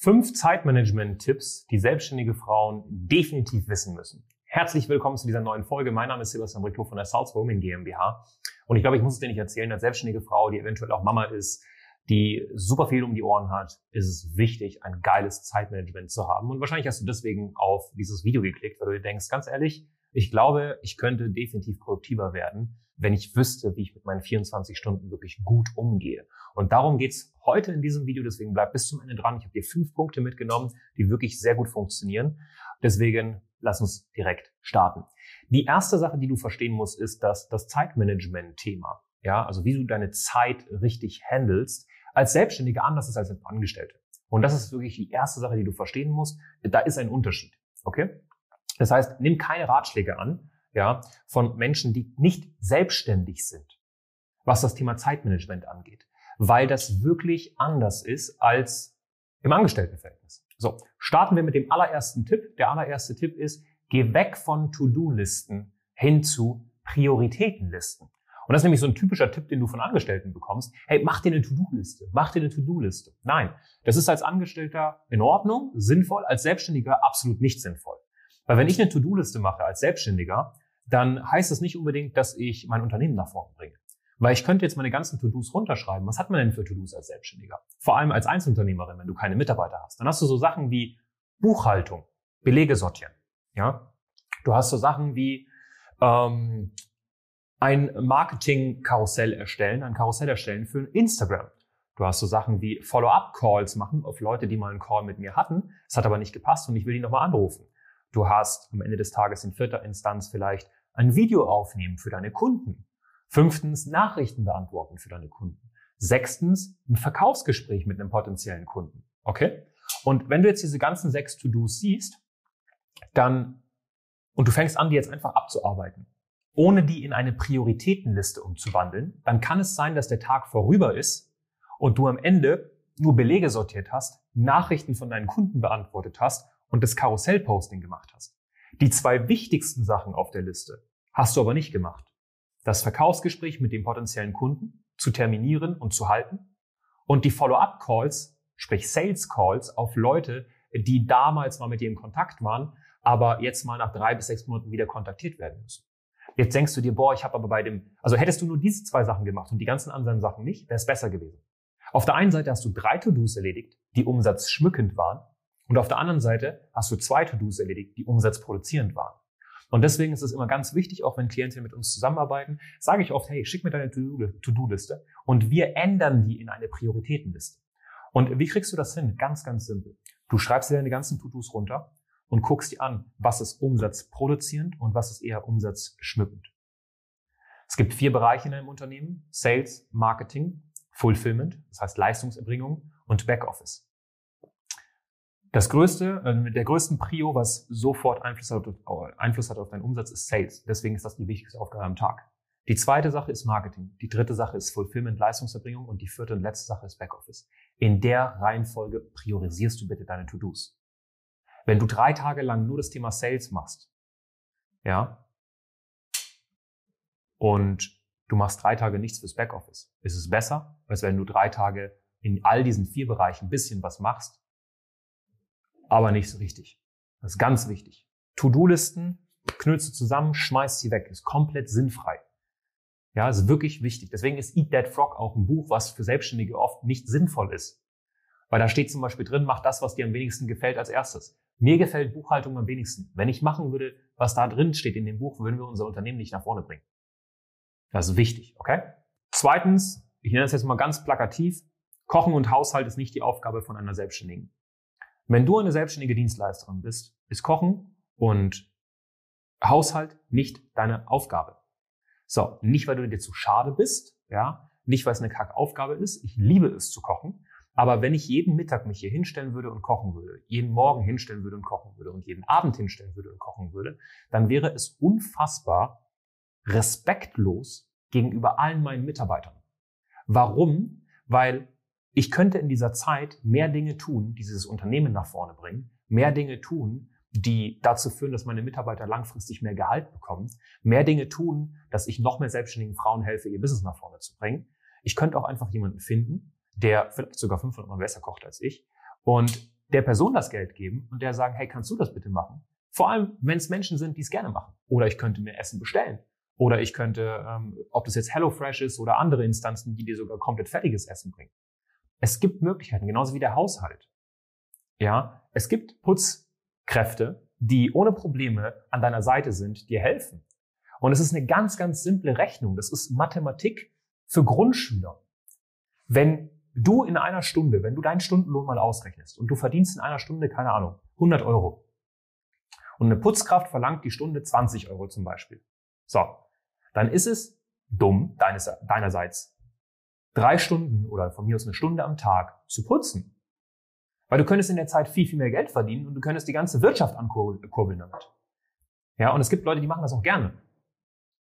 Fünf Zeitmanagement-Tipps, die selbstständige Frauen definitiv wissen müssen. Herzlich willkommen zu dieser neuen Folge. Mein Name ist Sebastian Briclo von der South Women GmbH. Und ich glaube, ich muss es dir nicht erzählen, als selbstständige Frau, die eventuell auch Mama ist, die super viel um die Ohren hat, ist es wichtig, ein geiles Zeitmanagement zu haben. Und wahrscheinlich hast du deswegen auf dieses Video geklickt, weil du dir denkst, ganz ehrlich, ich glaube, ich könnte definitiv produktiver werden, wenn ich wüsste, wie ich mit meinen 24 Stunden wirklich gut umgehe. Und darum geht's heute in diesem Video, deswegen bleib bis zum Ende dran. Ich habe dir fünf Punkte mitgenommen, die wirklich sehr gut funktionieren. Deswegen lass uns direkt starten. Die erste Sache, die du verstehen musst, ist, dass das Zeitmanagement-Thema, ja, also wie du deine Zeit richtig handelst, als Selbstständiger anders ist als als Angestellte. Und das ist wirklich die erste Sache, die du verstehen musst. Da ist ein Unterschied. Okay? Das heißt, nimm keine Ratschläge an, ja, von Menschen, die nicht selbstständig sind, was das Thema Zeitmanagement angeht, weil das wirklich anders ist als im Angestelltenverhältnis. So, starten wir mit dem allerersten Tipp. Der allererste Tipp ist, geh weg von To-Do-Listen hin zu Prioritätenlisten. Und das ist nämlich so ein typischer Tipp, den du von Angestellten bekommst. Hey, mach dir eine To-Do-Liste. Mach dir eine To-Do-Liste. Nein, das ist als Angestellter in Ordnung, sinnvoll, als Selbstständiger absolut nicht sinnvoll. Weil wenn ich eine To-Do-Liste mache als Selbstständiger, dann heißt das nicht unbedingt, dass ich mein Unternehmen nach vorne bringe. Weil ich könnte jetzt meine ganzen To-Dos runterschreiben. Was hat man denn für To-Dos als Selbstständiger? Vor allem als Einzelunternehmerin, wenn du keine Mitarbeiter hast. Dann hast du so Sachen wie Buchhaltung, Belege sortieren. Ja, du hast so Sachen wie ähm, ein Marketing-Karussell erstellen, ein Karussell erstellen für Instagram. Du hast so Sachen wie Follow-up-Calls machen auf Leute, die mal einen Call mit mir hatten. Es hat aber nicht gepasst und ich will die nochmal anrufen. Du hast am Ende des Tages in vierter Instanz vielleicht ein Video aufnehmen für deine Kunden. Fünftens Nachrichten beantworten für deine Kunden. Sechstens ein Verkaufsgespräch mit einem potenziellen Kunden. Okay? Und wenn du jetzt diese ganzen sechs To-Dos siehst, dann, und du fängst an, die jetzt einfach abzuarbeiten, ohne die in eine Prioritätenliste umzuwandeln, dann kann es sein, dass der Tag vorüber ist und du am Ende nur Belege sortiert hast, Nachrichten von deinen Kunden beantwortet hast und das Karussellposting gemacht hast. Die zwei wichtigsten Sachen auf der Liste hast du aber nicht gemacht. Das Verkaufsgespräch mit dem potenziellen Kunden zu terminieren und zu halten und die Follow-up-Calls, sprich Sales-Calls auf Leute, die damals mal mit dir in Kontakt waren, aber jetzt mal nach drei bis sechs Monaten wieder kontaktiert werden müssen. Jetzt denkst du dir, boah, ich habe aber bei dem, also hättest du nur diese zwei Sachen gemacht und die ganzen anderen Sachen nicht, wäre es besser gewesen. Auf der einen Seite hast du drei To-Dos erledigt, die umsatzschmückend waren und auf der anderen Seite hast du zwei To-Dos erledigt, die umsatzproduzierend waren. Und deswegen ist es immer ganz wichtig, auch wenn Klientinnen mit uns zusammenarbeiten, sage ich oft, hey, schick mir deine To-Do-Liste und wir ändern die in eine Prioritätenliste. Und wie kriegst du das hin? Ganz, ganz simpel. Du schreibst dir deine ganzen To-Dos runter und guckst dir an, was ist umsatzproduzierend und was ist eher umsatzschmückend. Es gibt vier Bereiche in einem Unternehmen. Sales, Marketing, Fulfillment, das heißt Leistungserbringung und Backoffice. Das größte, äh, der größten Prio, was sofort Einfluss hat, Einfluss hat auf deinen Umsatz, ist Sales. Deswegen ist das die wichtigste Aufgabe am Tag. Die zweite Sache ist Marketing. Die dritte Sache ist Fulfillment, Leistungserbringung und die vierte und letzte Sache ist Backoffice. In der Reihenfolge priorisierst du bitte deine To-Dos. Wenn du drei Tage lang nur das Thema Sales machst, ja, und du machst drei Tage nichts fürs Backoffice, ist es besser, als wenn du drei Tage in all diesen vier Bereichen ein bisschen was machst aber nicht so richtig. Das ist ganz wichtig. To-Do-Listen knüllst du zusammen, schmeißt sie weg. Ist komplett sinnfrei. Ja, ist wirklich wichtig. Deswegen ist Eat That Frog auch ein Buch, was für Selbstständige oft nicht sinnvoll ist. Weil da steht zum Beispiel drin, mach das, was dir am wenigsten gefällt als erstes. Mir gefällt Buchhaltung am wenigsten. Wenn ich machen würde, was da drin steht in dem Buch, würden wir unser Unternehmen nicht nach vorne bringen. Das ist wichtig, okay? Zweitens, ich nenne das jetzt mal ganz plakativ, Kochen und Haushalt ist nicht die Aufgabe von einer Selbstständigen. Wenn du eine selbstständige Dienstleisterin bist, ist Kochen und Haushalt nicht deine Aufgabe. So, nicht weil du dir zu schade bist, ja, nicht weil es eine Kackaufgabe ist. Ich liebe es zu kochen. Aber wenn ich jeden Mittag mich hier hinstellen würde und kochen würde, jeden Morgen hinstellen würde und kochen würde und jeden Abend hinstellen würde und kochen würde, dann wäre es unfassbar respektlos gegenüber allen meinen Mitarbeitern. Warum? Weil ich könnte in dieser Zeit mehr Dinge tun, die dieses Unternehmen nach vorne bringen, mehr Dinge tun, die dazu führen, dass meine Mitarbeiter langfristig mehr Gehalt bekommen, mehr Dinge tun, dass ich noch mehr selbstständigen Frauen helfe, ihr Business nach vorne zu bringen. Ich könnte auch einfach jemanden finden, der vielleicht sogar 500 Mal besser kocht als ich und der Person das Geld geben und der sagen, hey, kannst du das bitte machen? Vor allem, wenn es Menschen sind, die es gerne machen. Oder ich könnte mir Essen bestellen. Oder ich könnte, ähm, ob das jetzt HelloFresh ist oder andere Instanzen, die dir sogar komplett fertiges Essen bringen. Es gibt Möglichkeiten, genauso wie der Haushalt. Ja, es gibt Putzkräfte, die ohne Probleme an deiner Seite sind, dir helfen. Und es ist eine ganz, ganz simple Rechnung. Das ist Mathematik für Grundschüler. Wenn du in einer Stunde, wenn du deinen Stundenlohn mal ausrechnest und du verdienst in einer Stunde, keine Ahnung, 100 Euro und eine Putzkraft verlangt die Stunde 20 Euro zum Beispiel. So, dann ist es dumm deines, deinerseits, drei Stunden oder von mir aus eine Stunde am Tag zu putzen. Weil du könntest in der Zeit viel, viel mehr Geld verdienen und du könntest die ganze Wirtschaft ankurbeln damit. Ja, und es gibt Leute, die machen das auch gerne.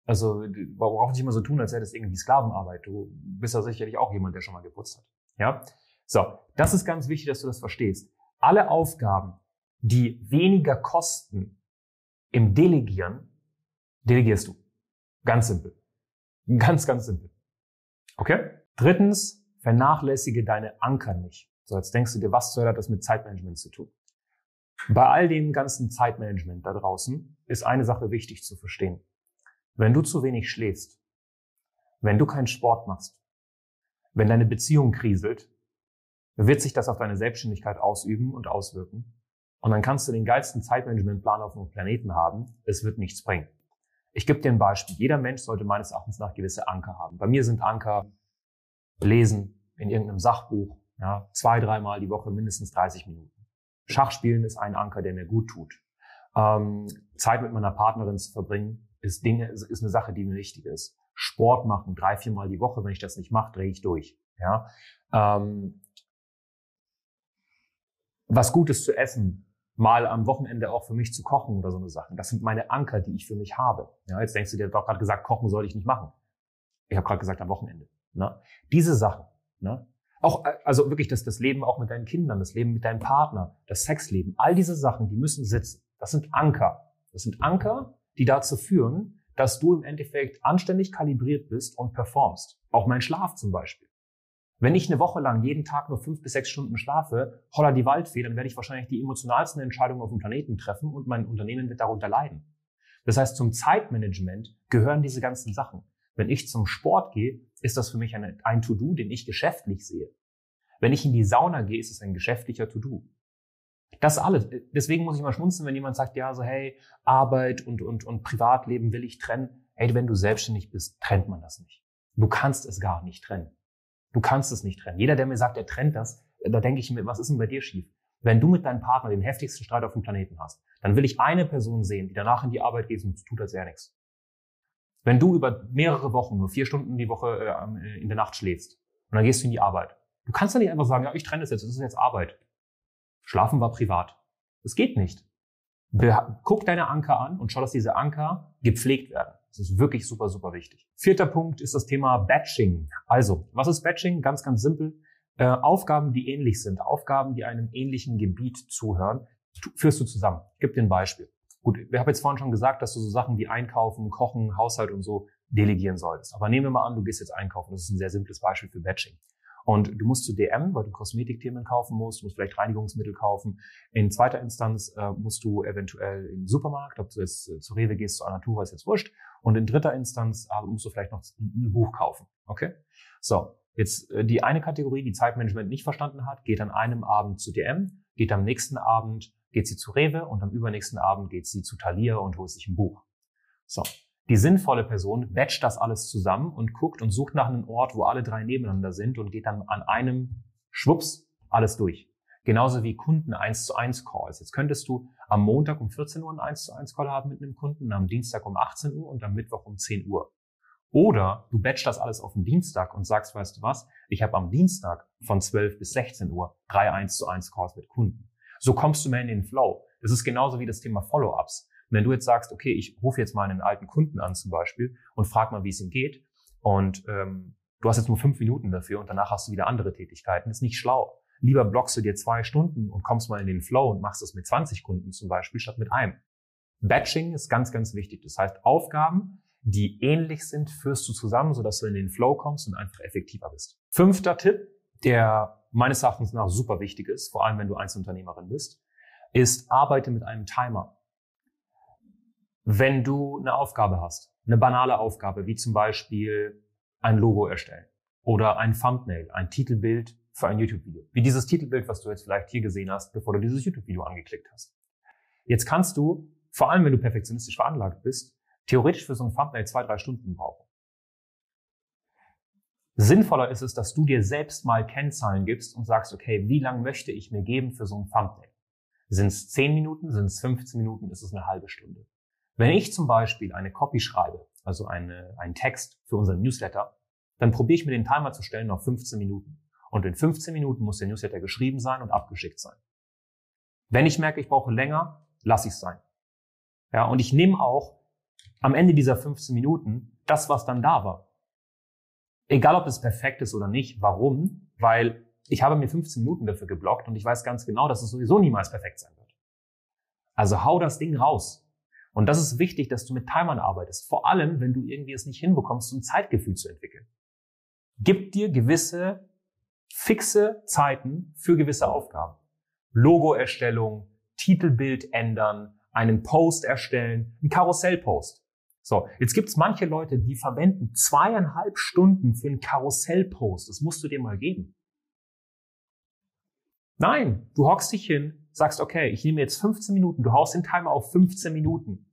Also, worauf nicht immer so tun, als wäre das irgendwie Sklavenarbeit. Du bist ja sicherlich auch jemand, der schon mal geputzt hat. Ja? So. Das ist ganz wichtig, dass du das verstehst. Alle Aufgaben, die weniger kosten im Delegieren, delegierst du. Ganz simpel. Ganz, ganz simpel. Okay? Drittens, vernachlässige deine Anker nicht. So, jetzt denkst du dir, was soll das mit Zeitmanagement zu tun? Bei all dem ganzen Zeitmanagement da draußen ist eine Sache wichtig zu verstehen. Wenn du zu wenig schläfst, wenn du keinen Sport machst, wenn deine Beziehung kriselt, wird sich das auf deine Selbstständigkeit ausüben und auswirken. Und dann kannst du den geilsten Zeitmanagementplan auf dem Planeten haben. Es wird nichts bringen. Ich gebe dir ein Beispiel. Jeder Mensch sollte meines Erachtens nach gewisse Anker haben. Bei mir sind Anker lesen in irgendeinem Sachbuch, ja, zwei, dreimal die Woche mindestens 30 Minuten. Schachspielen ist ein Anker, der mir gut tut. Ähm, Zeit mit meiner Partnerin zu verbringen, ist Dinge, ist eine Sache, die mir wichtig ist. Sport machen, drei, viermal die Woche. Wenn ich das nicht mache, drehe ich durch. Ja? Ähm, was Gutes zu essen, mal am Wochenende auch für mich zu kochen oder so eine Sachen. Das sind meine Anker, die ich für mich habe. Ja, jetzt denkst du dir, doch gerade gesagt, kochen soll ich nicht machen. Ich habe gerade gesagt, am Wochenende. Ne? Diese Sachen. Ne? Auch, äh, also wirklich das, das Leben auch mit deinen Kindern, das Leben mit deinem Partner, das Sexleben, all diese Sachen, die müssen sitzen. Das sind Anker. Das sind Anker, die dazu führen, dass du im Endeffekt anständig kalibriert bist und performst. Auch mein Schlaf zum Beispiel. Wenn ich eine Woche lang jeden Tag nur fünf bis sechs Stunden schlafe, holler die Waldfee, dann werde ich wahrscheinlich die emotionalsten Entscheidungen auf dem Planeten treffen und mein Unternehmen wird darunter leiden. Das heißt, zum Zeitmanagement gehören diese ganzen Sachen. Wenn ich zum Sport gehe, ist das für mich eine, ein To-Do, den ich geschäftlich sehe. Wenn ich in die Sauna gehe, ist es ein geschäftlicher To-Do. Das alles. Deswegen muss ich mal schmunzeln, wenn jemand sagt, ja, so, hey, Arbeit und, und, und Privatleben will ich trennen. Hey, wenn du selbstständig bist, trennt man das nicht. Du kannst es gar nicht trennen. Du kannst es nicht trennen. Jeder, der mir sagt, er trennt das, da denke ich mir, was ist denn bei dir schief? Wenn du mit deinem Partner den heftigsten Streit auf dem Planeten hast, dann will ich eine Person sehen, die danach in die Arbeit geht und tut, als wäre nichts. Wenn du über mehrere Wochen, nur vier Stunden die Woche äh, in der Nacht schläfst und dann gehst du in die Arbeit, du kannst ja nicht einfach sagen, ja, ich trenne das jetzt, das ist jetzt Arbeit. Schlafen war privat. Das geht nicht. Guck deine Anker an und schau, dass diese Anker gepflegt werden. Das ist wirklich super, super wichtig. Vierter Punkt ist das Thema Batching. Also, was ist Batching? Ganz, ganz simpel. Äh, Aufgaben, die ähnlich sind, Aufgaben, die einem ähnlichen Gebiet zuhören, führst du zusammen. Ich gebe dir ein Beispiel. Gut, wir haben jetzt vorhin schon gesagt, dass du so Sachen wie Einkaufen, Kochen, Haushalt und so delegieren solltest. Aber nehmen wir mal an, du gehst jetzt einkaufen. Das ist ein sehr simples Beispiel für Batching. Und du musst zu DM, weil du Kosmetikthemen kaufen musst, du musst vielleicht Reinigungsmittel kaufen. In zweiter Instanz äh, musst du eventuell in den Supermarkt, ob du jetzt äh, zu Rewe gehst, zu Anatura, ist jetzt wurscht. Und in dritter Instanz äh, musst du vielleicht noch ein Buch kaufen. Okay? So, jetzt äh, die eine Kategorie, die Zeitmanagement nicht verstanden hat, geht an einem Abend zu DM, geht am nächsten Abend, geht sie zu Rewe und am übernächsten Abend geht sie zu Thalia und holt sich ein Buch. So, die sinnvolle Person batcht das alles zusammen und guckt und sucht nach einem Ort, wo alle drei nebeneinander sind und geht dann an einem Schwupps alles durch. Genauso wie Kunden 1 zu 1 Calls. Jetzt könntest du am Montag um 14 Uhr einen 1 zu 1 Call haben mit einem Kunden, am Dienstag um 18 Uhr und am Mittwoch um 10 Uhr. Oder du batchst das alles auf den Dienstag und sagst, weißt du was, ich habe am Dienstag von 12 bis 16 Uhr drei 1 zu 1 Calls mit Kunden. So kommst du mehr in den Flow. Das ist genauso wie das Thema Follow-ups. Wenn du jetzt sagst, okay, ich rufe jetzt mal einen alten Kunden an zum Beispiel und frag mal, wie es ihm geht, und ähm, du hast jetzt nur fünf Minuten dafür und danach hast du wieder andere Tätigkeiten, das ist nicht schlau. Lieber blockst du dir zwei Stunden und kommst mal in den Flow und machst das mit 20 Kunden zum Beispiel statt mit einem. Batching ist ganz, ganz wichtig. Das heißt, Aufgaben, die ähnlich sind, führst du zusammen, sodass du in den Flow kommst und einfach effektiver bist. Fünfter Tipp, der meines Erachtens nach super wichtig ist, vor allem wenn du Einzelunternehmerin bist, ist arbeite mit einem Timer. Wenn du eine Aufgabe hast, eine banale Aufgabe, wie zum Beispiel ein Logo erstellen oder ein Thumbnail, ein Titelbild für ein YouTube-Video, wie dieses Titelbild, was du jetzt vielleicht hier gesehen hast, bevor du dieses YouTube-Video angeklickt hast. Jetzt kannst du, vor allem wenn du perfektionistisch veranlagt bist, theoretisch für so ein Thumbnail zwei, drei Stunden brauchen. Sinnvoller ist es, dass du dir selbst mal Kennzahlen gibst und sagst, okay, wie lang möchte ich mir geben für so ein Thumbnail? Sind es 10 Minuten, sind es 15 Minuten, ist es eine halbe Stunde? Wenn ich zum Beispiel eine Copy schreibe, also eine, einen Text für unseren Newsletter, dann probiere ich mir den Timer zu stellen auf 15 Minuten. Und in 15 Minuten muss der Newsletter geschrieben sein und abgeschickt sein. Wenn ich merke, ich brauche länger, lasse ich es sein. Ja, und ich nehme auch am Ende dieser 15 Minuten das, was dann da war. Egal, ob es perfekt ist oder nicht. Warum? Weil ich habe mir 15 Minuten dafür geblockt und ich weiß ganz genau, dass es sowieso niemals perfekt sein wird. Also hau das Ding raus. Und das ist wichtig, dass du mit Timern arbeitest. Vor allem, wenn du irgendwie es nicht hinbekommst, so ein Zeitgefühl zu entwickeln. Gib dir gewisse fixe Zeiten für gewisse Aufgaben. Logoerstellung, Titelbild ändern, einen Post erstellen, ein Karussellpost. So, jetzt gibt's manche Leute, die verwenden zweieinhalb Stunden für einen Karussellpost. Das musst du dir mal geben. Nein, du hockst dich hin, sagst, okay, ich nehme jetzt 15 Minuten, du haust den Timer auf 15 Minuten.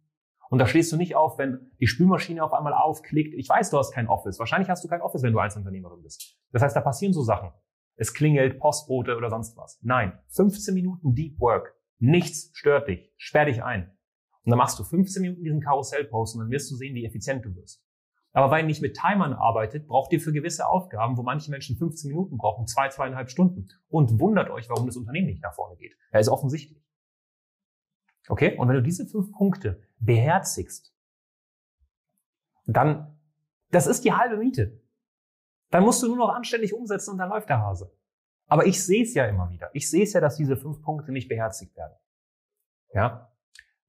Und da stehst du nicht auf, wenn die Spülmaschine auf einmal aufklickt. Ich weiß, du hast kein Office. Wahrscheinlich hast du kein Office, wenn du Einzelunternehmerin bist. Das heißt, da passieren so Sachen. Es klingelt, Postbote oder sonst was. Nein, 15 Minuten Deep Work. Nichts stört dich. Sperr dich ein. Und dann machst du 15 Minuten diesen Karussellpost und dann wirst du sehen, wie effizient du wirst. Aber weil ihr nicht mit Timern arbeitet, braucht ihr für gewisse Aufgaben, wo manche Menschen 15 Minuten brauchen, zwei, zweieinhalb Stunden. Und wundert euch, warum das Unternehmen nicht nach vorne geht. Er ist offensichtlich. Okay? Und wenn du diese fünf Punkte beherzigst, dann, das ist die halbe Miete. Dann musst du nur noch anständig umsetzen und dann läuft der Hase. Aber ich sehe es ja immer wieder. Ich sehe es ja, dass diese fünf Punkte nicht beherzigt werden. Ja?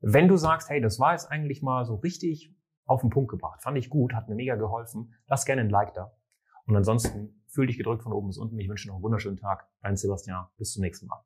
Wenn du sagst, hey, das war jetzt eigentlich mal so richtig auf den Punkt gebracht, fand ich gut, hat mir mega geholfen, lass gerne ein Like da. Und ansonsten fühl dich gedrückt von oben bis unten. Ich wünsche noch einen wunderschönen Tag. Dein Sebastian. Bis zum nächsten Mal.